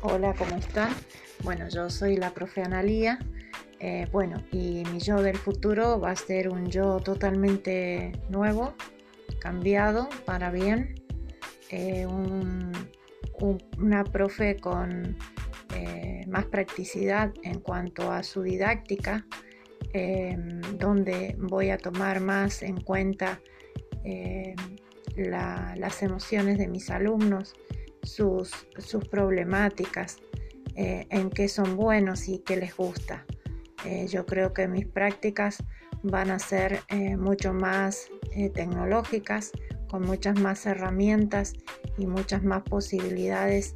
Hola, ¿cómo están? Bueno, yo soy la profe Analía. Eh, bueno, y mi yo del futuro va a ser un yo totalmente nuevo, cambiado para bien. Eh, una profe con eh, más practicidad en cuanto a su didáctica, donde voy a tomar más en cuenta las emociones de mis alumnos, sus, problemáticas, eh, en qué son buenos y qué les gusta. Eh, yo creo que mis prácticas van a ser eh, mucho más tecnológicas, con muchas más herramientas y muchas más posibilidades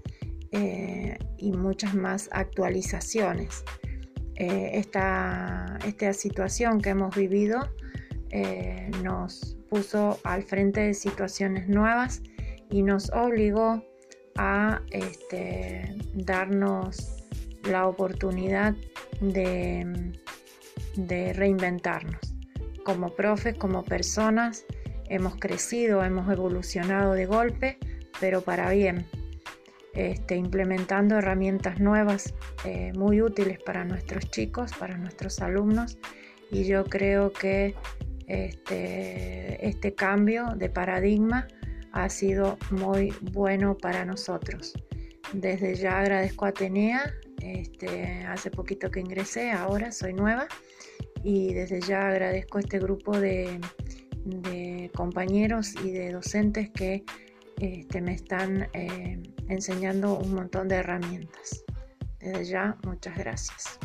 y muchas más actualizaciones. esta, esta situación que hemos vivido nos puso al frente de situaciones nuevas y nos obligó a este, darnos la oportunidad de, reinventarnos. Como profes, como personas, hemos crecido, hemos evolucionado de golpe, pero para bien, este, implementando herramientas nuevas eh, muy útiles para nuestros chicos, para nuestros alumnos, y yo creo que este, este cambio de paradigma ha sido muy bueno para nosotros. Desde ya agradezco a Atenea, este, hace poquito que ingresé, ahora soy nueva y desde ya agradezco a este grupo de, compañeros y de docentes que este, me están eh, enseñando un montón de herramientas. Desde ya, muchas gracias.